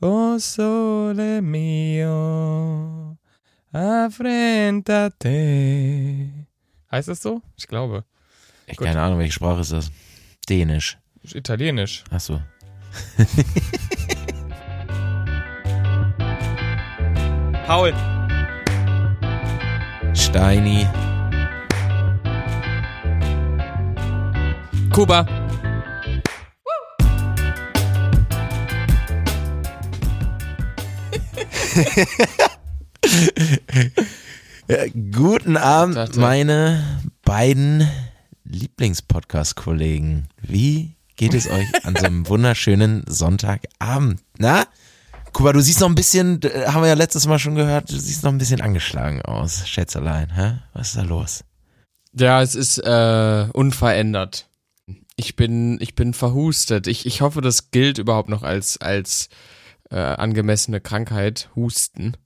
Oh sole mio, affrentate. Heißt das so? Ich glaube. Ich Gut. keine Ahnung, welche Sprache ist das? Dänisch. Italienisch. Ach so. Paul. Steini. Kuba. Ja, guten Abend, Dachte- meine beiden Lieblingspodcast-Kollegen. Wie geht es euch an so einem wunderschönen Sonntagabend? Na? Kuba, du siehst noch ein bisschen, äh, haben wir ja letztes Mal schon gehört, du siehst noch ein bisschen angeschlagen aus, Schätzelein. Hä? Was ist da los? Ja, es ist äh, unverändert. Ich bin, ich bin verhustet. Ich, ich hoffe, das gilt überhaupt noch als, als äh, angemessene Krankheit. Husten.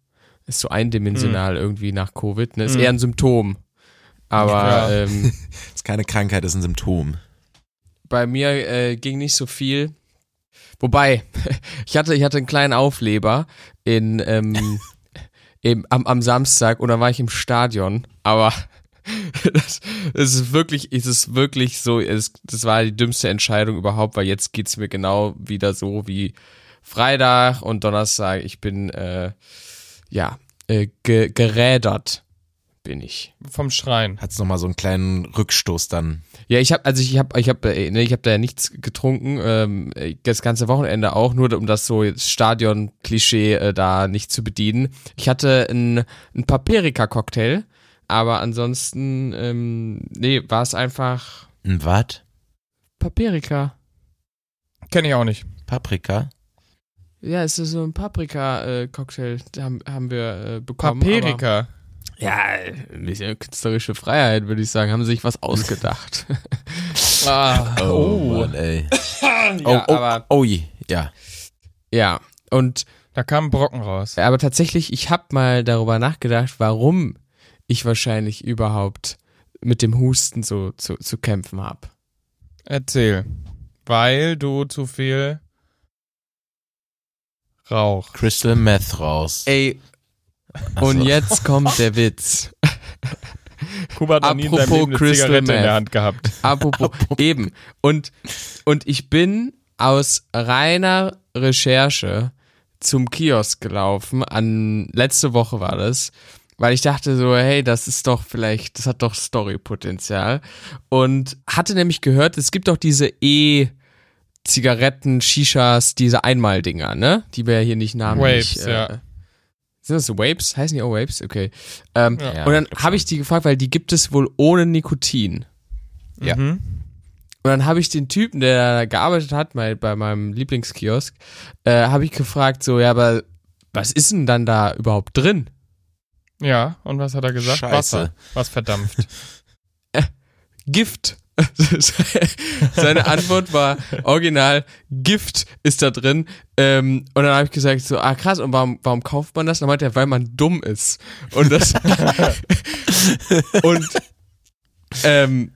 Ist so eindimensional irgendwie nach Covid. Ne? Ist Hm. eher ein Symptom. Aber Ja. ähm, ist keine Krankheit, das ist ein Symptom. bei mir äh, ging nicht so viel. Wobei, ich hatte, ich hatte einen kleinen Aufleber in, ähm, eben am, am Samstag und dann war ich im Stadion, aber das, das ist wirklich, es ist wirklich so, es, das war die dümmste Entscheidung überhaupt, weil jetzt geht's mir genau wieder so wie Freitag und Donnerstag. Ich bin, äh, ja, äh, ge gerädert bin ich. Vom Schrein. Hat's noch mal so einen kleinen Rückstoß dann. Ja, ich habe also ich habe ich habe äh, nee, ich habe da ja nichts getrunken ähm, äh, das ganze Wochenende auch nur um das so Stadion Klischee äh, da nicht zu bedienen. Ich hatte ein ein Paprika Cocktail, aber ansonsten ähm, nee, war es einfach Ein Wat? Paprika. Kenne ich auch nicht. Paprika? Ja, es ist so ein Paprika äh, haben, haben wir äh, bekommen. Paprika. Ja, ein bisschen künstlerische Freiheit, würde ich sagen, haben sich was ausgedacht. Ah, Mann, ey. Oh, ja, oh, aber oh, je. ja. ja, und Da kam ein Brocken raus. Aber tatsächlich, ich habe mal darüber nachgedacht, warum ich wahrscheinlich überhaupt mit dem Husten so zu, zu kämpfen habe. Erzähl. Weil du zu viel Rauch. Crystal Meth raus. Ey, Ach und jetzt kommt der Witz. Kuba hat noch nie in seinem Apropos Leben eine Crystal Zigarette in Meth. der Hand gehabt. Apropos, eben. Und, und ich bin aus reiner Recherche zum Kiosk gelaufen, an letzte Woche war das, weil ich dachte so, hey, das ist doch vielleicht, das hat doch Storypotenzial. Und hatte nämlich gehört, es gibt doch diese E- Zigaretten, Shishas, diese Einmaldinger, ne? Die wir ja hier nicht namentlich. Vapes, äh, ja. Sind das so Vapes? Heißen die auch Vapes? Okay. Ähm, Ja. und dann habe ich die gefragt, weil die gibt es wohl ohne Nikotin. Ja. Mhm. Und dann habe ich den Typen, der da gearbeitet hat, bei, bei meinem Lieblingskiosk, äh, habe ich gefragt, so, ja, aber was ist denn dann da überhaupt drin? Ja, und was hat er gesagt? Scheiße. Wasser. Was verdampft. Gift. Seine Antwort war original, Gift ist da drin. Ähm, und dann habe ich gesagt, so, ah krass, und warum, warum kauft man das? Und dann meinte er, weil man dumm ist. Und das und ähm,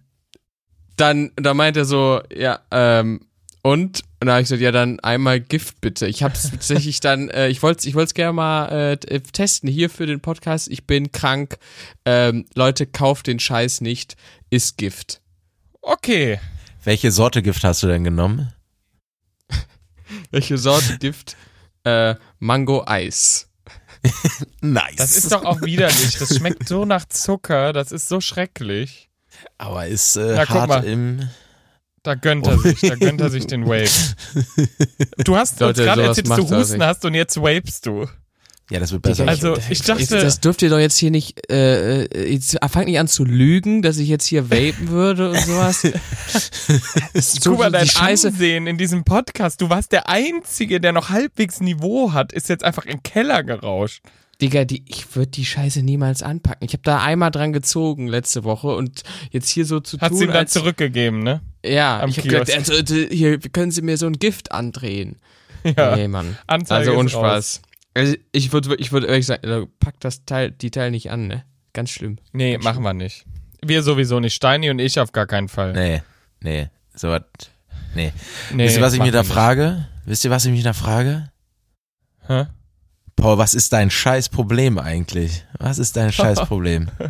dann, dann meinte er so, ja, ähm, und? Und dann habe ich gesagt, ja, dann einmal Gift bitte. Ich habe es tatsächlich dann, äh, ich wollte es ich gerne mal äh, testen hier für den Podcast. Ich bin krank. Ähm, Leute, kauft den Scheiß nicht. Ist Gift. Okay. Welche Sorte Gift hast du denn genommen? Welche Sorte Gift? Äh, Mango Eis. Nice. Das ist doch auch widerlich. Das schmeckt so nach Zucker. Das ist so schrecklich. Aber ist äh, Na, guck hart mal. im. Da gönnt er sich. Da gönnt er sich den Wave. Du hast uns gerade erzählt, dass du Husten hast und jetzt wapest du. Ja, das wird besser. Also, ich dachte, Das dürft ihr doch jetzt hier nicht, äh, äh, jetzt fangt nicht an zu lügen, dass ich jetzt hier vapen würde und sowas. so Guck mal, dein Scheiße. Ansehen in diesem Podcast. Du warst der Einzige, der noch halbwegs Niveau hat, ist jetzt einfach im Keller gerauscht. Digga, die, ich würde die Scheiße niemals anpacken. Ich habe da einmal dran gezogen letzte Woche und jetzt hier so zu Hat tun, sie ihm dann als, zurückgegeben, ne? ja, am ich habe gesagt, also, äh, hier können Sie mir so ein Gift andrehen. Ja. Nee, Mann. Anzeige Also ist unspaß. Also ich würde ich würde ehrlich sagen, also, pack das Teil, die Teil nicht an, ne? Ganz schlimm. Nee, machen wir nicht. Wir sowieso nicht. Steini und ich auf gar keinen Fall. Nee, nee, so was. Nee. Nee, Wisst ihr, was ich mich machen da nicht. frage? Wisst ihr, was ich mich da frage? Hä? Paul, was ist dein scheiß Problem eigentlich? Was ist dein scheiß Problem?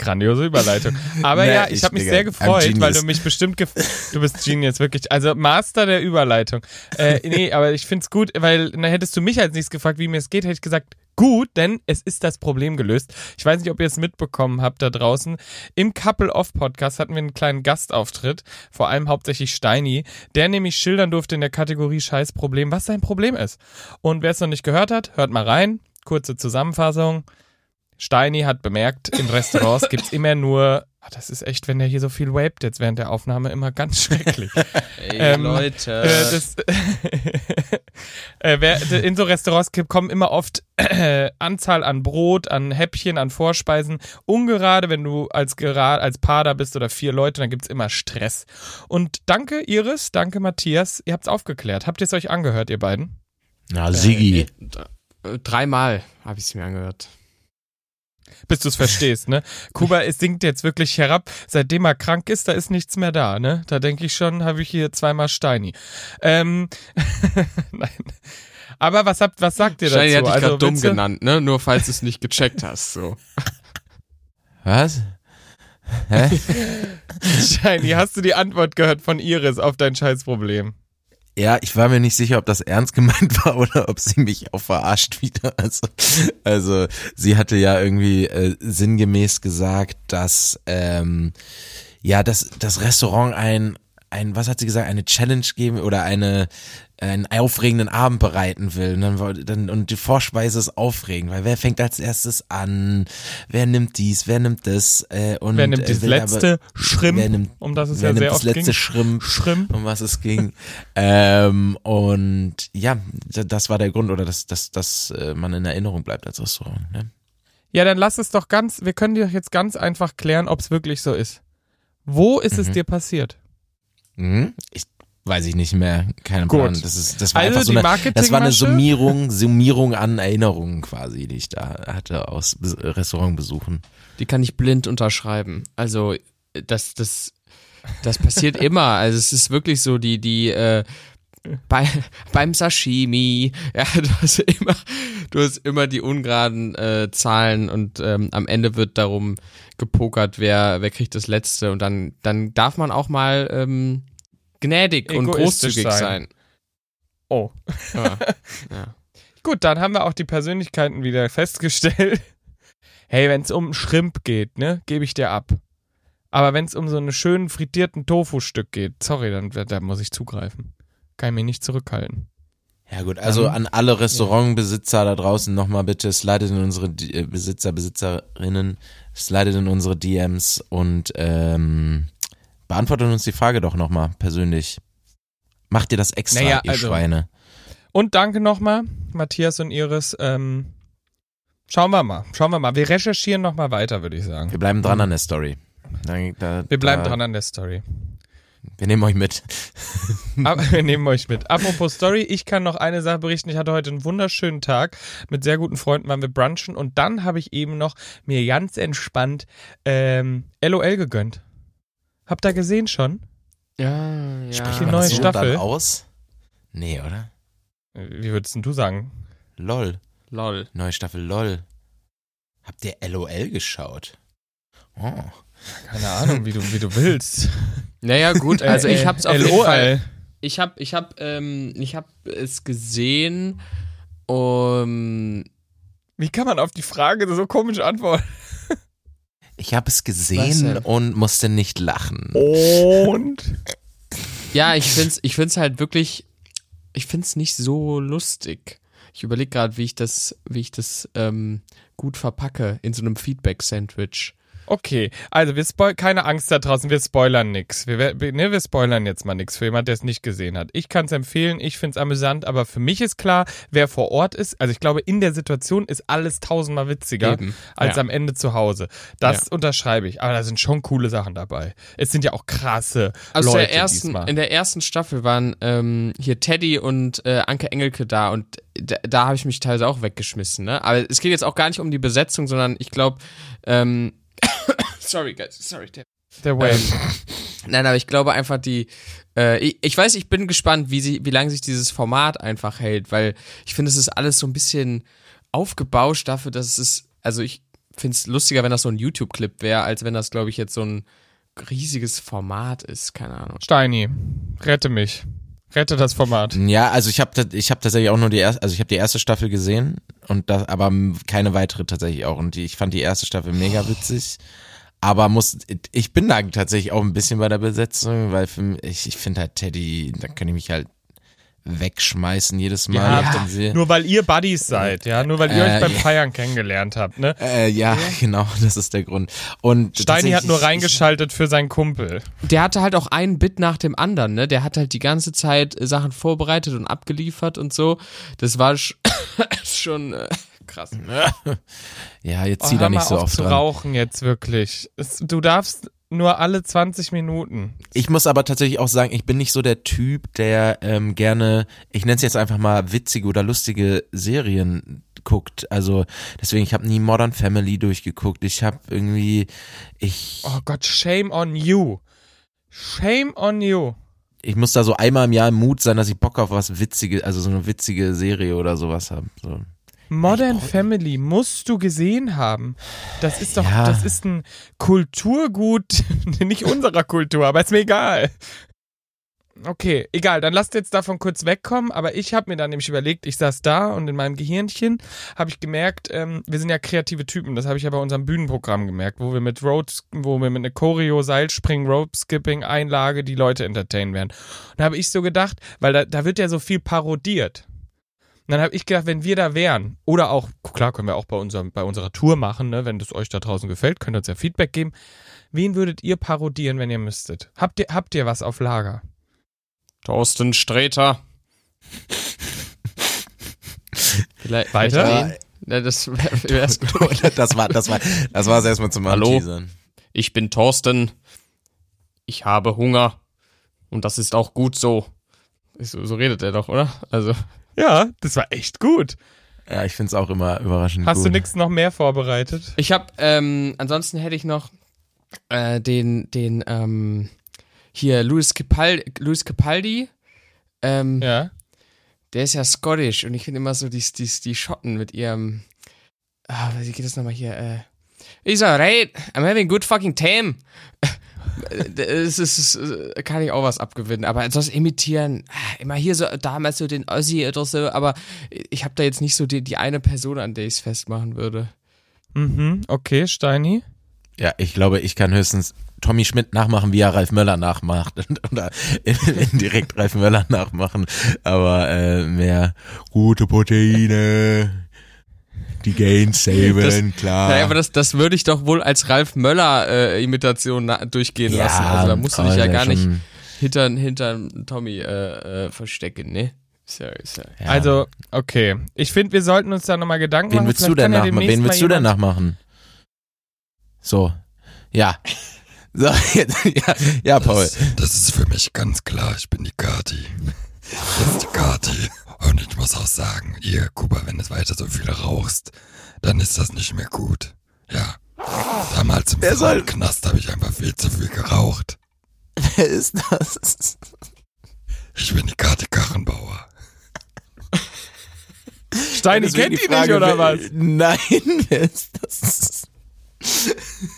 Grandiose Überleitung. Aber Nee, ja, ich ich, habe mich sehr gefreut, weil du mich bestimmt gef du bist Genius wirklich. Also Master der Überleitung. Äh, nee, aber ich find's gut, weil na, hättest du mich als nächstes gefragt, wie mir es geht, hätte ich gesagt, gut, denn es ist das Problem gelöst. Ich weiß nicht, ob ihr es mitbekommen habt da draußen. Im Couple Off Podcast hatten wir einen kleinen Gastauftritt, vor allem hauptsächlich Steini, der nämlich schildern durfte in der Kategorie Scheiß Problem, was sein Problem ist. Und wer es noch nicht gehört hat, hört mal rein. Kurze Zusammenfassung. Steini hat bemerkt, in Restaurants gibt's immer nur. Ah, das ist echt, wenn der hier so viel vaped jetzt während der Aufnahme, immer ganz schrecklich. Ey, Ähm, Leute. Äh, das, äh, wer, in so Restaurants gibt- kommen immer oft äh, Anzahl an Brot, an Häppchen, an Vorspeisen. Ungerade, wenn du als, gera- als Paar da bist oder vier Leute, dann gibt's immer Stress. Und danke Iris, danke Matthias, ihr habt's aufgeklärt. Habt ihr es euch angehört, ihr beiden? Na, Sigi. Äh, äh, Dreimal habe ich es mir angehört. Bis du es verstehst, ne? Kuba es sinkt jetzt wirklich herab. Seitdem er krank ist, da ist nichts mehr da, ne? Da denke ich schon, habe ich hier zweimal Steini. Ähm, nein. Aber was habt, was sagt ihr Steini dazu? hat dich gerade dumm genannt, ne? Nur falls du es nicht gecheckt hast. So. Was? Hä? Steini, hast du die Antwort gehört von Iris auf dein Scheißproblem? Ja, ich war mir nicht sicher, ob das ernst gemeint war oder ob sie mich auch verarscht wieder. Also, also sie hatte ja irgendwie äh, sinngemäß gesagt, dass ähm, ja, dass das Restaurant ein ein, was hat sie gesagt, eine Challenge geben oder eine einen aufregenden Abend bereiten will. Und, dann, wollte- dann, und die Vorspeise ist aufregend, weil wer fängt als erstes an? Wer nimmt dies? Wer nimmt das? Äh, und, Wer nimmt äh, das will letzte aber- Schrimp, wer nimmt, um das es wer ja nimmt sehr das oft letzte ging? Schrimp? Schrimp. um was es ging. ähm, und ja, das war der Grund, oder dass, dass, dass äh, man in Erinnerung bleibt als Restaurant. Ne? Ja, dann lass es doch ganz, wir können dir doch jetzt ganz einfach klären, ob es wirklich so ist. Wo ist es Mhm. dir passiert? Mhm. Ich weiß ich nicht mehr, keine Gut. Plan. Das ist, das war Also einfach so die eine, das war eine? Summierung, Summierung an Erinnerungen quasi, die ich da hatte aus Bes- Restaurantbesuchen. Die kann ich blind unterschreiben. Also, das, das, das passiert immer. Also, es ist wirklich so, die, die, äh, bei, beim Sashimi, ja, du hast immer, du hast immer die ungeraden äh, Zahlen und ähm, am Ende wird darum gepokert, wer, wer kriegt das Letzte und dann, dann darf man auch mal ähm, gnädig und großzügig sein. sein. Oh. Ja. ja. Gut, dann haben wir auch die Persönlichkeiten wieder festgestellt. Hey, wenn es um Schrimp geht, ne, gebe ich dir ab. Aber wenn es um so einen schönen frittierten Tofu-Stück geht, sorry, dann da muss ich zugreifen. Kann ich mich nicht zurückhalten. Ja gut, also Dann- an alle Restaurantbesitzer da draußen nochmal bitte, slidet in unsere D- äh, Besitzer, Besitzerinnen, slidet in unsere DMs und ähm, beantwortet uns die Frage doch nochmal persönlich. Macht ihr das extra, Naja, ihr also- Schweine? Und danke nochmal, Matthias und Iris. Ähm, schauen wir mal, schauen wir mal. Wir recherchieren nochmal weiter, würde ich sagen. Wir bleiben dran an der Story. Da, da, Wir bleiben da, dran an der Story. Wir nehmen euch mit. Aber wir nehmen euch mit. Apropos Story, ich kann noch eine Sache berichten. Ich hatte heute einen wunderschönen Tag. Mit sehr guten Freunden waren wir brunchen und dann habe ich eben noch mir ganz entspannt ähm, LOL gegönnt. Habt ihr gesehen schon? Ja, ja. Sprich die neue so Staffel. Dann aus? Nee, oder? Wie würdest denn du sagen? LOL. Lol. Neue Staffel LOL. Habt ihr LOL geschaut? Oh. Keine Ahnung, wie du, wie du willst. Naja, gut, also ich hab's auf jeden LOL. Fall. Ich hab, ich hab, ähm, ich hab es gesehen, um, Wie kann man auf die Frage so komisch antworten? Ich habe es gesehen und musste nicht lachen. Und? ja, ich find's, ich find's halt wirklich, ich find's nicht so lustig. Ich überlege gerade, wie ich das, wie ich das ähm, gut verpacke in so einem Feedback-Sandwich. Okay, also wir spoil keine Angst da draußen, wir spoilern nix. Wir, wir- ne, wir spoilern jetzt mal nix für jemand, der es nicht gesehen hat. Ich kann es empfehlen, ich find's amüsant, aber für mich ist klar, wer vor Ort ist, also ich glaube, in der Situation ist alles tausendmal witziger Eben, als ja. am Ende zu Hause. Das Ja. unterschreibe ich, aber da sind schon coole Sachen dabei. Es sind ja auch krasse Aus Leute der ersten, diesmal. in der ersten Staffel waren ähm, hier Teddy und äh, Anke Engelke da und da, da habe ich mich teilweise auch weggeschmissen. Ne? Aber es geht jetzt auch gar nicht um die Besetzung, sondern ich glaube, ähm, sorry guys, sorry. Ted. der Wayne. Nein, aber ich glaube einfach die, äh, ich, ich weiß, ich bin gespannt, wie sie, wie lange sich dieses Format einfach hält, weil ich finde, es ist alles so ein bisschen aufgebauscht dafür, dass es, also ich finde es lustiger, wenn das so ein YouTube-Clip wäre, als wenn das, glaube ich, jetzt so ein riesiges Format ist, keine Ahnung. Steini, rette mich. Rette das Format. Ja, also ich habe ich hab tatsächlich auch nur die erste, also ich habe die erste Staffel gesehen und das, aber keine weitere tatsächlich auch. Und die, ich fand die erste Staffel mega witzig. Aber muss, ich bin da tatsächlich auch ein bisschen bei der Besetzung, weil für, mich- ich, ich finde halt Teddy, da kann ich mich halt wegschmeißen jedes Mal. Ja. Nur weil ihr Buddies seid, ja, nur weil ihr Äh, euch beim ja. Feiern kennengelernt habt, ne? Äh, ja, genau, das ist der Grund. Und Steini hat nur reingeschaltet für seinen Kumpel. Der hatte halt auch einen Bit nach dem anderen, ne? Der hat halt die ganze Zeit äh, Sachen vorbereitet und abgeliefert und so. Das war sch schon äh, krass. Ja, jetzt Oh, zieh da nicht so auf oft zu dran. rauchen jetzt wirklich. Du darfst nur alle 20 Minuten. Ich muss aber tatsächlich auch sagen, ich bin nicht so der Typ, der ähm, gerne, ich nenne es jetzt einfach mal witzige oder lustige Serien guckt. Also deswegen, ich habe nie Modern Family durchgeguckt. Ich habe irgendwie, ich, Oh Gott, shame on you. Shame on you. ich muss da so einmal im Jahr im Mut sein, dass ich Bock auf was Witzige, also so eine witzige Serie oder sowas habe. So. Modern Family musst du gesehen haben. Das ist doch, Ja. das ist ein Kulturgut, nicht unserer Kultur, aber ist mir egal. Okay, egal, dann lasst jetzt davon kurz wegkommen, aber ich habe mir dann nämlich überlegt, ich saß da und in meinem Gehirnchen habe ich gemerkt, ähm, wir sind ja kreative Typen, das habe ich ja bei unserem Bühnenprogramm gemerkt, wo wir mit Road, wo wir mit einer Choreo, Seilspringen, Rope Skipping, Einlage die Leute entertainen werden. Und da habe ich so gedacht, weil da, da wird ja so viel parodiert. Und dann habe ich gedacht, wenn wir da wären, oder auch, klar, können wir auch bei, unserem, bei unserer Tour machen, ne, wenn das euch da draußen gefällt, könnt ihr uns ja Feedback geben. Wen würdet ihr parodieren, wenn ihr müsstet? Habt ihr, habt ihr was auf Lager? Thorsten Sträter. Vielleicht Weiter? Ja, das wäre gut. das war, das war, das war es erstmal zum Hallo? Anteasern. Ich bin Thorsten. Ich habe Hunger. Und das ist auch gut so. So, so redet er doch, oder? Also. Ja, das war echt gut. Ja, ich find's auch immer überraschend Hast gut. du nichts noch mehr vorbereitet? Ich habe, ähm, ansonsten hätte ich noch äh, den, den, ähm, hier, Louis, Capal Louis Capaldi. Ähm, Ja. Der ist ja Scottish und ich finde immer so die, die, die Schotten mit ihrem. Ah, wie geht das nochmal hier? Äh, It's alright, I'm having good fucking time. Das ist, äh, kann ich auch was abgewinnen, aber das imitieren, ah, immer hier so damals so den Ossi oder so, aber ich habe da jetzt nicht so die, die eine Person, an der ich es festmachen würde. Mhm, okay, Steini. Ja, ich glaube, ich kann höchstens Tommy Schmidt nachmachen, wie er Ralf Möller nachmacht. Oder indirekt Ralf Möller nachmachen. Aber äh, mehr gute Proteine, die Gains saven, klar. Naja, aber das, das würde ich doch wohl als Ralf Möller-Imitation durchgehen lassen. Also da musst du dich ja gar nicht hinter, hinter Tommy äh, äh, verstecken, ne? Ja, ist ja. Ja. Also, okay. Ich finde, wir sollten uns da nochmal Gedanken wen machen. willst du denn ja nachmachen? Wen willst du denn nachmachen? So, ja. So, jetzt, ja, ja, Paul. Das, das ist für mich ganz klar. Ich bin die Kati. Das ist die Kati. Und ich muss auch sagen, ihr, Kuba, wenn du weiter so viel rauchst, dann ist das nicht mehr gut. Ja. Damals im Knast habe ich einfach viel zu viel geraucht. Wer ist das? Ich bin die Kati Kachenbauer. Steini Deswegen kennt die die Frage, nicht, oder was? Nein, wer ist das?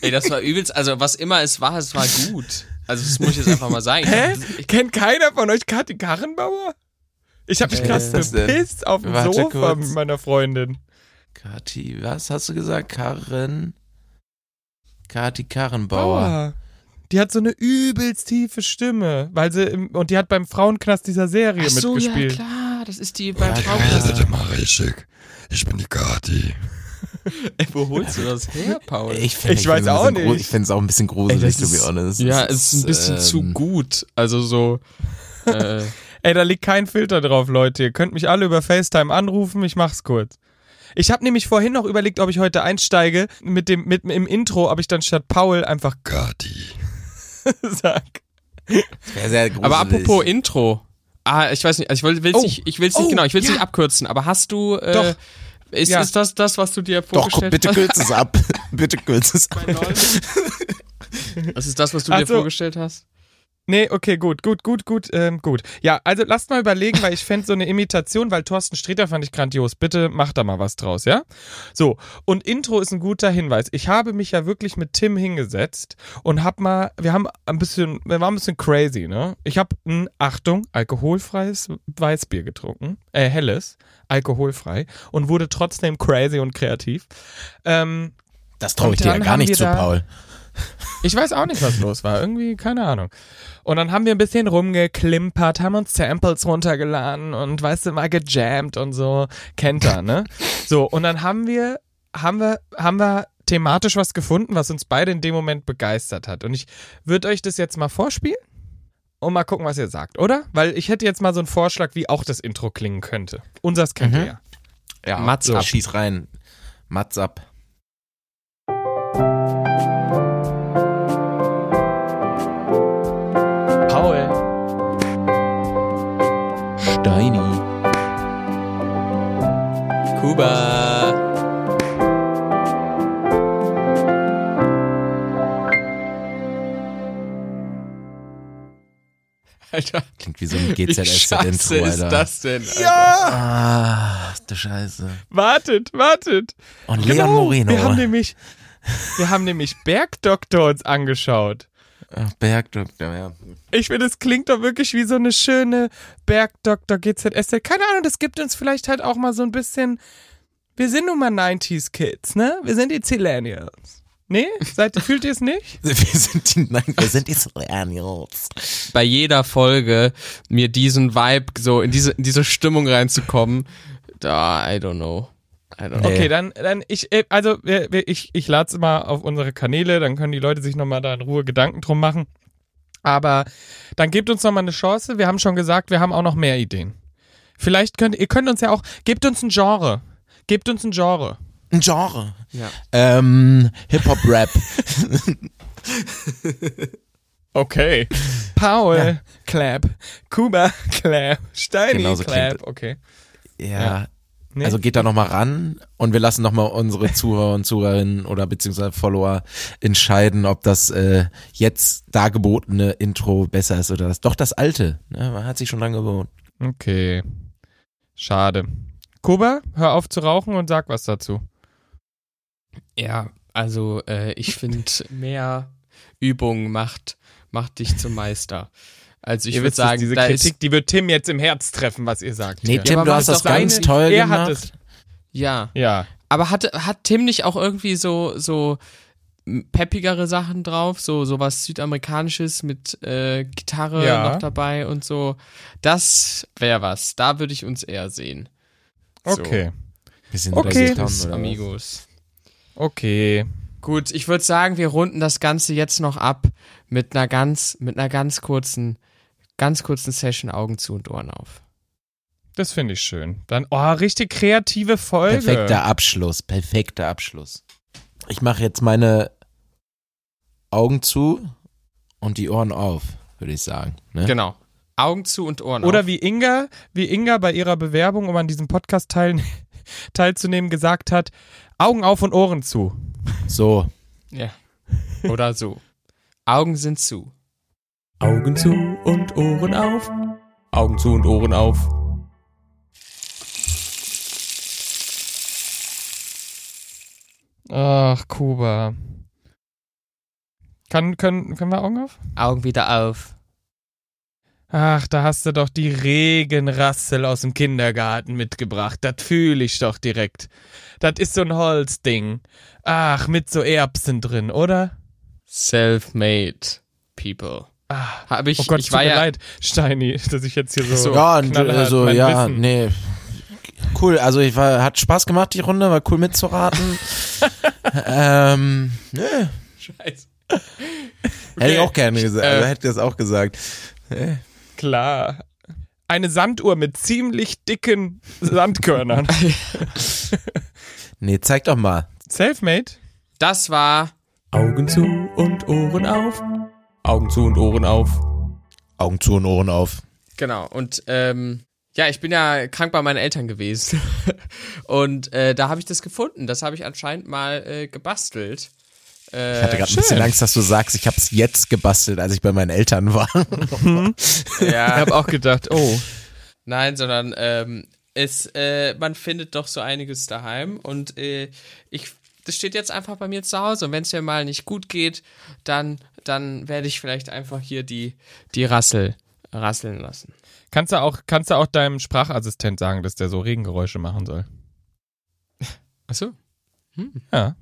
Ey, das war übelst, also was immer es war, es war gut. Also das muss ich jetzt einfach mal sagen. Hä? Kennt keiner von euch Kathi Karrenbauer? Ich habe mich gerade ist das denn? bepisst auf dem Warte Sofa kurz. mit meiner Freundin. Kati, was hast du gesagt? Karin? Kati Karrenbauer. Bauer. Die hat so eine übelst tiefe Stimme, weil sie im, und die hat beim Frauenknast dieser Serie Ach so, ja mitgespielt. klar, das ist die beim Ja, Frau. Redet immer richtig. Ich bin die Kati. Ey, wo holst du das her, Paul? Ich, find, Ich weiß auch nicht. Ich finde es auch ein bisschen gruselig, Ey, das to be ist- honest. ja, Das es ist ein bisschen zu ähm, gut. Also so. Äh, Ey, da liegt kein Filter drauf, Leute. Ihr könnt mich alle über FaceTime anrufen, ich mach's kurz. Ich habe nämlich vorhin noch überlegt, ob ich heute einsteige mit dem mit im Intro, ob ich dann statt Paul einfach Kati. sag. Wär sehr gruselig. aber apropos Intro. Ah, ich weiß nicht, also ich will will's Oh. nicht, ich will's nicht Oh, genau, ich will's ja. nicht abkürzen, aber hast du äh, Doch. Ist, Ja. ist das das, was du dir Doch, komm, vorgestellt bitte hast? kürz es ab. bitte kürz es ab. Das ist das, was du Ach dir vorgestellt hast? Nee, okay, gut, gut, gut, gut, ähm, gut. Ja, also lasst mal überlegen, weil ich fände so eine Imitation, weil Thorsten Sträter fand ich grandios. Bitte macht da mal was draus, ja? So, und Intro ist ein guter Hinweis. Ich habe mich ja wirklich mit Tim hingesetzt und hab mal, wir haben ein bisschen, wir waren ein bisschen crazy, ne? Ich habe ein, Achtung, alkoholfreies Weißbier getrunken, äh, helles, alkoholfrei und wurde trotzdem crazy und kreativ. Ähm, Das traue ich dir ja gar nicht zu, Paul. Ich weiß auch nicht, was los war. Irgendwie, keine Ahnung. Und dann haben wir ein bisschen rumgeklimpert, haben uns Samples runtergeladen und weißt du, mal gejammt und so. Kennt er, ne? So, und dann haben wir, haben wir, haben wir thematisch was gefunden, was uns beide in dem Moment begeistert hat. Und ich würde euch das jetzt mal vorspielen und mal gucken, was ihr sagt, oder? Weil ich hätte jetzt mal so einen Vorschlag, wie auch das Intro klingen könnte. Unseres kennt ihr ja. Ja, Mats so, ab. schieß rein. Mats ab. Steini. Kuba. Alter, Klingt wie so ein wie scheiße GZSZ-Intro, ist Alter. das denn? Alter? Ah, du Scheiße. Wartet, wartet. Und Leon Genau, Moreno. Wir haben nämlich, wir haben nämlich Bergdoktor uns angeschaut. Ach, Bergdoktor, ja. Ich finde, es klingt doch wirklich wie so eine schöne Bergdoktor GZSZ. Keine Ahnung, das gibt uns vielleicht halt auch mal so ein bisschen. Wir sind nun mal 90s Kids, ne? Wir sind die Zillennials. Nee? Seid, fühlt ihr es nicht? Wir sind die, nein, wir sind die Millennials. Bei jeder Folge mir diesen Vibe so in diese, in diese Stimmung reinzukommen, da, I don't know. Nee. Okay, dann, dann ich, äh, also ich, ich lade es mal auf unsere Kanäle, dann können die Leute sich nochmal da in Ruhe Gedanken drum machen. Aber dann gebt uns nochmal eine Chance. Wir haben schon gesagt, wir haben auch noch mehr Ideen. Vielleicht könnt ihr könnt uns ja auch, gebt uns ein Genre. Gebt uns ein Genre. Ein Genre. Ja. Ähm, Hip-Hop-Rap. Okay. Paul, Clap. Kuba, Clap. Steini, Genau so Clap. klingt- Okay. ja. Ja. Nee. Also geht da nochmal ran und wir lassen nochmal unsere Zuhörer und Zuhörerinnen oder beziehungsweise Follower entscheiden, ob das äh, jetzt dargebotene Intro besser ist oder das. Doch das alte. Ne? Man hat sich schon dran gewohnt. Okay. Schade. Kuba, hör auf zu rauchen und sag was dazu. Ja, also äh, ich finde, mehr Übung macht, macht dich zum Meister. Also ich würde sagen, diese Kritik, ist, die wird Tim jetzt im Herz treffen, was ihr sagt. Nee, hier. Tim, aber du war hast es das doch ganz seine- toll er gemacht. hat es. ja. Ja. Aber hat, hat Tim nicht auch irgendwie so, so peppigere Sachen drauf, so sowas südamerikanisches mit äh, Gitarre Ja. noch dabei und so. Das wäre was. Da würde ich uns eher sehen. So. Okay. Bisschen Okay. Reggaeton Bis, oder was? Amigos. Okay. Gut, ich würde sagen, wir runden das Ganze jetzt noch ab mit einer ganz, mit einer ganz kurzen, ganz kurzen Session Augen zu und Ohren auf. Das finde ich schön. Dann, oh, richtig kreative Folge. Perfekter Abschluss, perfekter Abschluss. Ich mache jetzt meine Augen zu und die Ohren auf, würde ich sagen. Ne? Genau. Augen zu und Ohren Oder auf. wie Inga, wie Inga bei ihrer Bewerbung, um an diesem Podcast teil, teilzunehmen, gesagt hat, Augen auf und Ohren zu. So, Ja. Oder so. Augen sind zu. Augen zu und Ohren auf. Augen zu und Ohren auf. Ach, Kuba. Kann, können, können wir Augen auf? Augen wieder auf. Ach, da hast du doch die Regenrassel aus dem Kindergarten mitgebracht. Das fühle ich doch direkt. Das ist so ein Holzding. Ach, mit so Erbsen drin, oder? Self-made people. Ah, Hab ich, oh Gott, ich tut war mir ja, leid, Steini, dass ich jetzt hier so. So. ja, also, ja, Wissen- nee. Cool, also ich war, hat Spaß gemacht, die Runde, war cool mitzuraten. ähm, nee, Scheiße. hätte ich auch gerne gesagt, Äh, also hätte ich das auch gesagt. Klar. Eine Sanduhr mit ziemlich dicken Sandkörnern. Nee, zeig doch mal. Selfmade? Das war Augen zu und Ohren auf. Augen zu und Ohren auf. Augen zu und Ohren auf. Genau. Und ähm, ja, ich bin ja krank bei meinen Eltern gewesen. und äh, da habe ich das gefunden. Das habe ich anscheinend mal äh, gebastelt. Äh, Ich hatte gerade ein bisschen Angst, dass du sagst, ich habe es jetzt gebastelt, als ich bei meinen Eltern war. Ich ja, habe auch gedacht, oh, nein, sondern ähm, es, äh, man findet doch so einiges daheim und äh, ich, das steht jetzt einfach bei mir zu Hause und wenn es mir mal nicht gut geht, dann, dann werde ich vielleicht einfach hier die, die Rassel rasseln lassen. kannst du auch, kannst du auch deinem Sprachassistent sagen, dass der so Regengeräusche machen soll? Achso. Ja.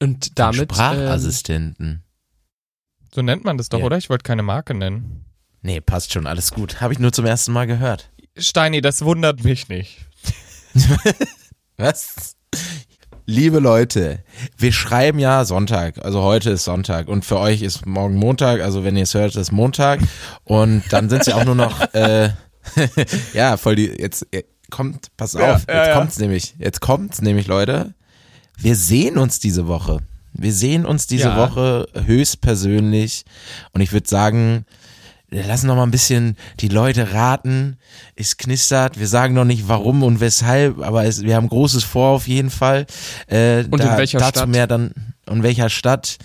Und damit. ähm, Sprachassistenten. So nennt man das doch, Ja. oder? Ich wollte keine Marke nennen. Nee, passt schon, alles gut. Habe ich nur zum ersten Mal gehört. Steini, das wundert mich nicht. Was? Liebe Leute, wir schreiben ja Sonntag, also heute ist Sonntag und für euch ist morgen Montag, also wenn ihr es hört, ist Montag und dann sind sie auch nur noch, äh, ja, voll die, jetzt äh, kommt, pass auf, Ja, jetzt ja, ja. kommt's nämlich, jetzt kommt's nämlich, Leute, wir sehen uns diese Woche. Wir sehen uns diese Ja. Woche höchstpersönlich und ich würde sagen, lassen noch mal ein bisschen die Leute raten. Es knistert. Wir sagen noch nicht warum und weshalb, aber es, wir haben großes vor auf jeden Fall. Äh, Und in welcher dazu Stadt? mehr dann und welcher Stadt.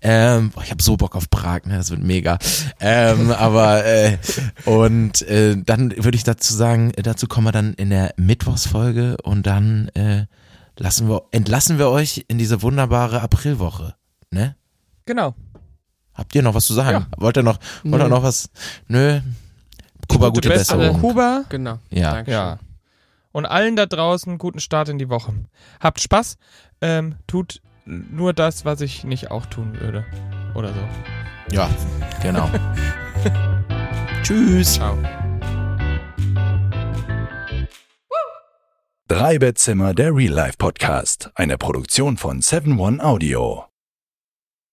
Ähm, boah, ich habe so Bock auf Prag, ne? Das wird mega. Ähm, aber äh, und äh, dann würde ich dazu sagen, äh, dazu kommen wir dann in der Mittwochsfolge und dann äh, lassen wir entlassen wir euch in diese wunderbare Aprilwoche, ne? Genau. Habt ihr noch was zu sagen? Ja. Wollt ihr noch, wollt ihr Nö. noch was? Nö. Kuba, gute Besserung. Besserung. Kuba. Genau. Ja. Dankeschön. Ja. Und allen da draußen guten Start in die Woche. Habt Spaß. Ähm, tut nur das, was ich nicht auch tun würde. Oder so. Ja, genau. Tschüss. Ciao. Drei Bettzimmer, der Real Life Podcast. Eine Produktion von 7 One Audio.